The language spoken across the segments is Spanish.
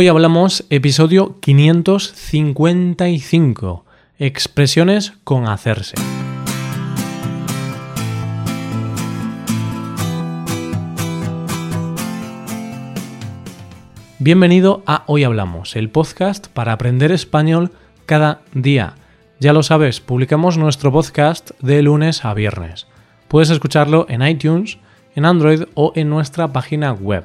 Hoy hablamos episodio 555, expresiones con hacerse. Bienvenido a Hoy Hablamos, el podcast para aprender español cada día. Ya lo sabes, publicamos nuestro podcast de lunes a viernes. Puedes escucharlo en iTunes, en Android o en nuestra página web.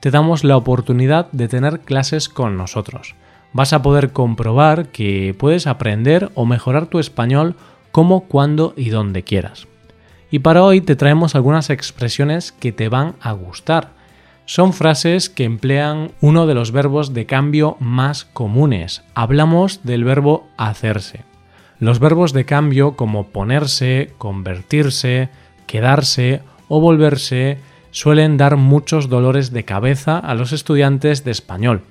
te damos la oportunidad de tener clases con nosotros. Vas a poder comprobar que puedes aprender o mejorar tu español como, cuando y donde quieras. Y para hoy te traemos algunas expresiones que te van a gustar. Son frases que emplean uno de los verbos de cambio más comunes. Hablamos del verbo hacerse. Los verbos de cambio como ponerse, convertirse, quedarse o volverse suelen dar muchos dolores de cabeza a los estudiantes de español.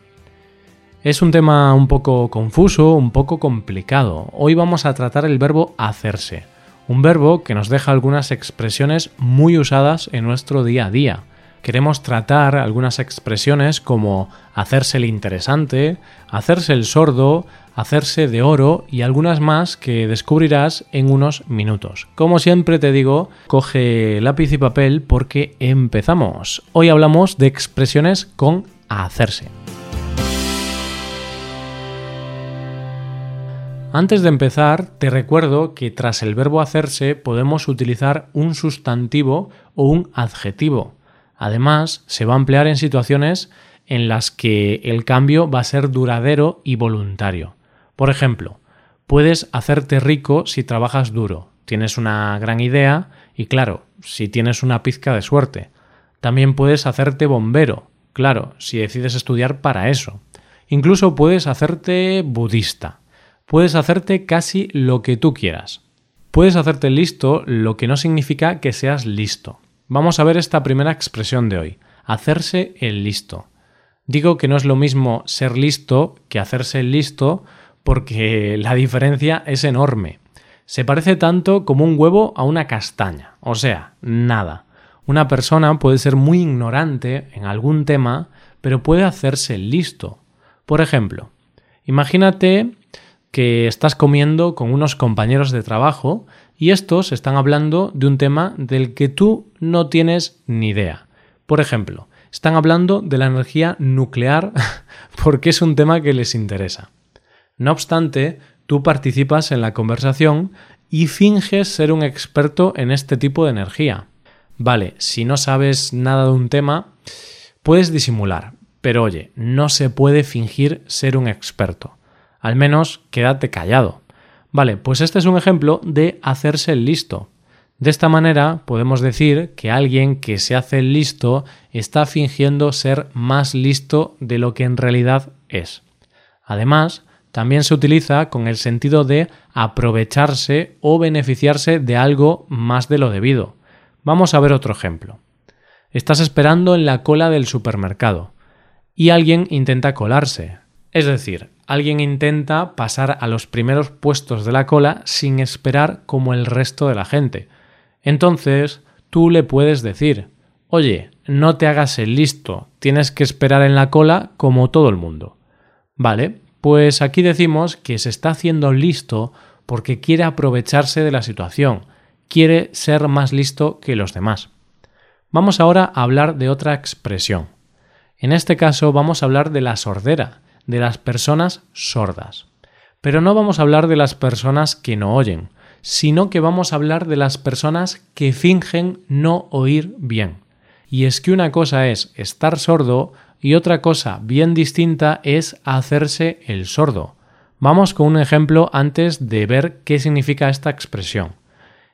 Es un tema un poco confuso, un poco complicado. Hoy vamos a tratar el verbo hacerse, un verbo que nos deja algunas expresiones muy usadas en nuestro día a día. Queremos tratar algunas expresiones como hacerse el interesante, hacerse el sordo, hacerse de oro y algunas más que descubrirás en unos minutos. Como siempre te digo, coge lápiz y papel porque empezamos. Hoy hablamos de expresiones con hacerse. Antes de empezar, te recuerdo que tras el verbo hacerse podemos utilizar un sustantivo o un adjetivo. Además, se va a emplear en situaciones en las que el cambio va a ser duradero y voluntario. Por ejemplo, puedes hacerte rico si trabajas duro, tienes una gran idea y claro, si tienes una pizca de suerte. También puedes hacerte bombero, claro, si decides estudiar para eso. Incluso puedes hacerte budista. Puedes hacerte casi lo que tú quieras. Puedes hacerte listo, lo que no significa que seas listo. Vamos a ver esta primera expresión de hoy, hacerse el listo. Digo que no es lo mismo ser listo que hacerse el listo porque la diferencia es enorme. Se parece tanto como un huevo a una castaña, o sea, nada. Una persona puede ser muy ignorante en algún tema, pero puede hacerse listo. Por ejemplo, imagínate que estás comiendo con unos compañeros de trabajo y estos están hablando de un tema del que tú no tienes ni idea. Por ejemplo, están hablando de la energía nuclear porque es un tema que les interesa. No obstante, tú participas en la conversación y finges ser un experto en este tipo de energía. Vale, si no sabes nada de un tema, puedes disimular, pero oye, no se puede fingir ser un experto. Al menos quédate callado. Vale, pues este es un ejemplo de hacerse el listo. De esta manera podemos decir que alguien que se hace el listo está fingiendo ser más listo de lo que en realidad es. Además, también se utiliza con el sentido de aprovecharse o beneficiarse de algo más de lo debido. Vamos a ver otro ejemplo. Estás esperando en la cola del supermercado y alguien intenta colarse. Es decir, alguien intenta pasar a los primeros puestos de la cola sin esperar como el resto de la gente. Entonces, tú le puedes decir, oye, no te hagas el listo, tienes que esperar en la cola como todo el mundo. Vale, pues aquí decimos que se está haciendo listo porque quiere aprovecharse de la situación, quiere ser más listo que los demás. Vamos ahora a hablar de otra expresión. En este caso vamos a hablar de la sordera, de las personas sordas. Pero no vamos a hablar de las personas que no oyen, sino que vamos a hablar de las personas que fingen no oír bien. Y es que una cosa es estar sordo y otra cosa bien distinta es hacerse el sordo. Vamos con un ejemplo antes de ver qué significa esta expresión.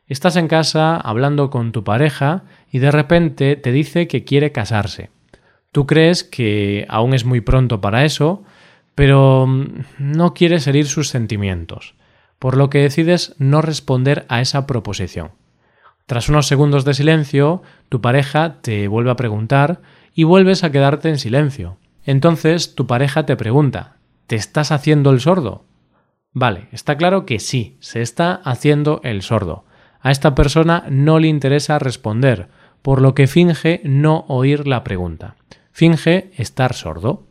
Estás en casa hablando con tu pareja y de repente te dice que quiere casarse. Tú crees que aún es muy pronto para eso, pero mm, no quieres herir sus sentimientos, por lo que decides no responder a esa proposición. Tras unos segundos de silencio, tu pareja te vuelve a preguntar y vuelves a quedarte en silencio. Entonces tu pareja te pregunta ¿Te estás haciendo el sordo? Vale, está claro que sí, se está haciendo el sordo. A esta persona no le interesa responder, por lo que finge no oír la pregunta. Finge estar sordo.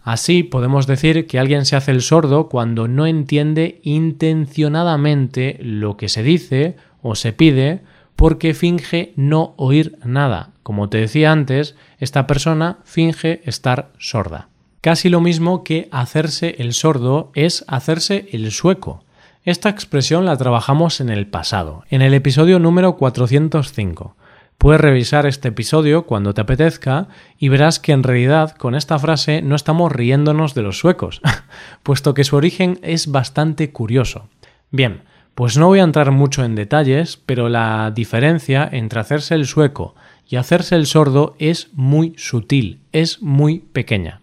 Así podemos decir que alguien se hace el sordo cuando no entiende intencionadamente lo que se dice o se pide porque finge no oír nada. Como te decía antes, esta persona finge estar sorda. Casi lo mismo que hacerse el sordo es hacerse el sueco. Esta expresión la trabajamos en el pasado, en el episodio número 405. Puedes revisar este episodio cuando te apetezca y verás que en realidad con esta frase no estamos riéndonos de los suecos, puesto que su origen es bastante curioso. Bien, pues no voy a entrar mucho en detalles, pero la diferencia entre hacerse el sueco y hacerse el sordo es muy sutil, es muy pequeña.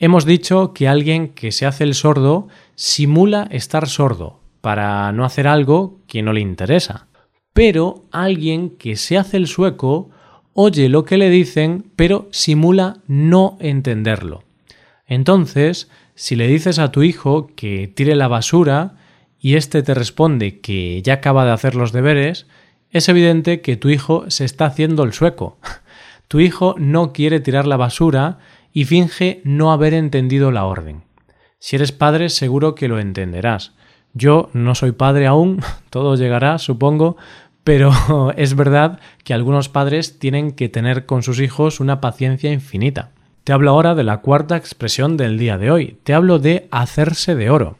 Hemos dicho que alguien que se hace el sordo simula estar sordo para no hacer algo que no le interesa. Pero alguien que se hace el sueco oye lo que le dicen pero simula no entenderlo. Entonces, si le dices a tu hijo que tire la basura y éste te responde que ya acaba de hacer los deberes, es evidente que tu hijo se está haciendo el sueco. Tu hijo no quiere tirar la basura y finge no haber entendido la orden. Si eres padre seguro que lo entenderás. Yo no soy padre aún, todo llegará, supongo, pero es verdad que algunos padres tienen que tener con sus hijos una paciencia infinita. Te hablo ahora de la cuarta expresión del día de hoy. Te hablo de hacerse de oro.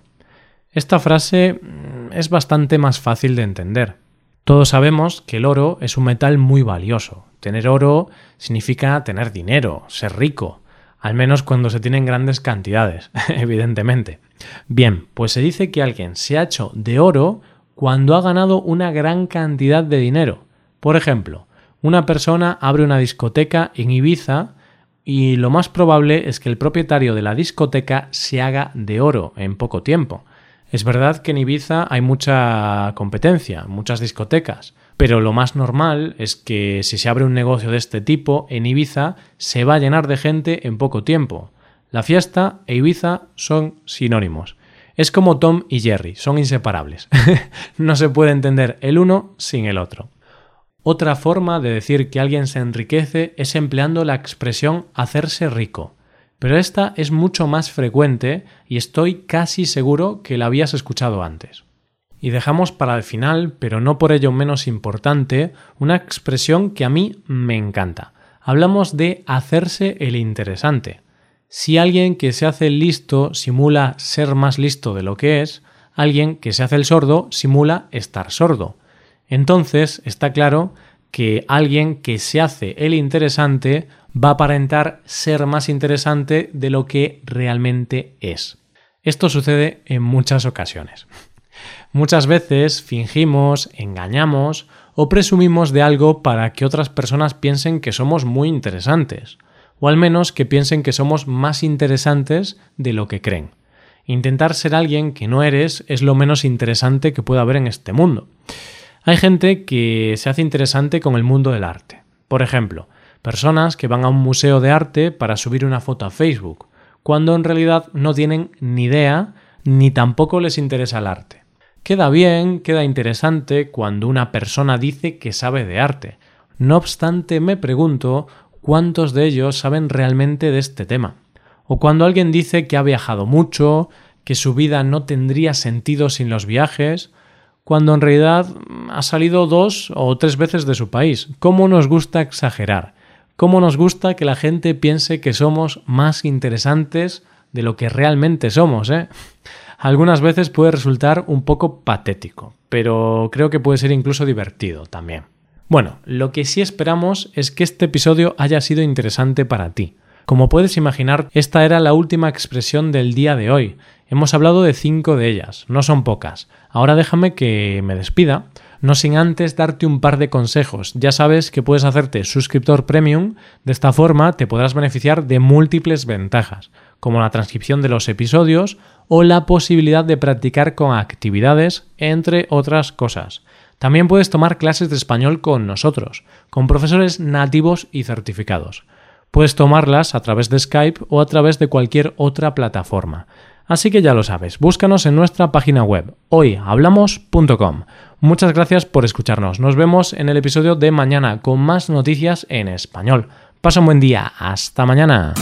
Esta frase mm, es bastante más fácil de entender. Todos sabemos que el oro es un metal muy valioso. Tener oro significa tener dinero, ser rico al menos cuando se tienen grandes cantidades, evidentemente. Bien, pues se dice que alguien se ha hecho de oro cuando ha ganado una gran cantidad de dinero. Por ejemplo, una persona abre una discoteca en Ibiza y lo más probable es que el propietario de la discoteca se haga de oro en poco tiempo. Es verdad que en Ibiza hay mucha competencia, muchas discotecas, pero lo más normal es que si se abre un negocio de este tipo en Ibiza se va a llenar de gente en poco tiempo. La fiesta e Ibiza son sinónimos. Es como Tom y Jerry, son inseparables. no se puede entender el uno sin el otro. Otra forma de decir que alguien se enriquece es empleando la expresión hacerse rico. Pero esta es mucho más frecuente y estoy casi seguro que la habías escuchado antes. Y dejamos para el final, pero no por ello menos importante, una expresión que a mí me encanta. Hablamos de hacerse el interesante. Si alguien que se hace listo simula ser más listo de lo que es, alguien que se hace el sordo simula estar sordo. Entonces está claro que alguien que se hace el interesante va a aparentar ser más interesante de lo que realmente es. Esto sucede en muchas ocasiones. Muchas veces fingimos, engañamos o presumimos de algo para que otras personas piensen que somos muy interesantes, o al menos que piensen que somos más interesantes de lo que creen. Intentar ser alguien que no eres es lo menos interesante que pueda haber en este mundo. Hay gente que se hace interesante con el mundo del arte. Por ejemplo, personas que van a un museo de arte para subir una foto a Facebook, cuando en realidad no tienen ni idea ni tampoco les interesa el arte. Queda bien, queda interesante cuando una persona dice que sabe de arte. No obstante, me pregunto cuántos de ellos saben realmente de este tema. O cuando alguien dice que ha viajado mucho, que su vida no tendría sentido sin los viajes, cuando en realidad ha salido dos o tres veces de su país. ¿Cómo nos gusta exagerar? ¿Cómo nos gusta que la gente piense que somos más interesantes de lo que realmente somos, eh? algunas veces puede resultar un poco patético, pero creo que puede ser incluso divertido también. Bueno, lo que sí esperamos es que este episodio haya sido interesante para ti. Como puedes imaginar, esta era la última expresión del día de hoy. Hemos hablado de cinco de ellas, no son pocas. Ahora déjame que me despida, no sin antes darte un par de consejos. Ya sabes que puedes hacerte suscriptor premium, de esta forma te podrás beneficiar de múltiples ventajas como la transcripción de los episodios o la posibilidad de practicar con actividades, entre otras cosas. También puedes tomar clases de español con nosotros, con profesores nativos y certificados. Puedes tomarlas a través de Skype o a través de cualquier otra plataforma. Así que ya lo sabes, búscanos en nuestra página web hoyhablamos.com. Muchas gracias por escucharnos. Nos vemos en el episodio de mañana con más noticias en español. Pasa un buen día. Hasta mañana.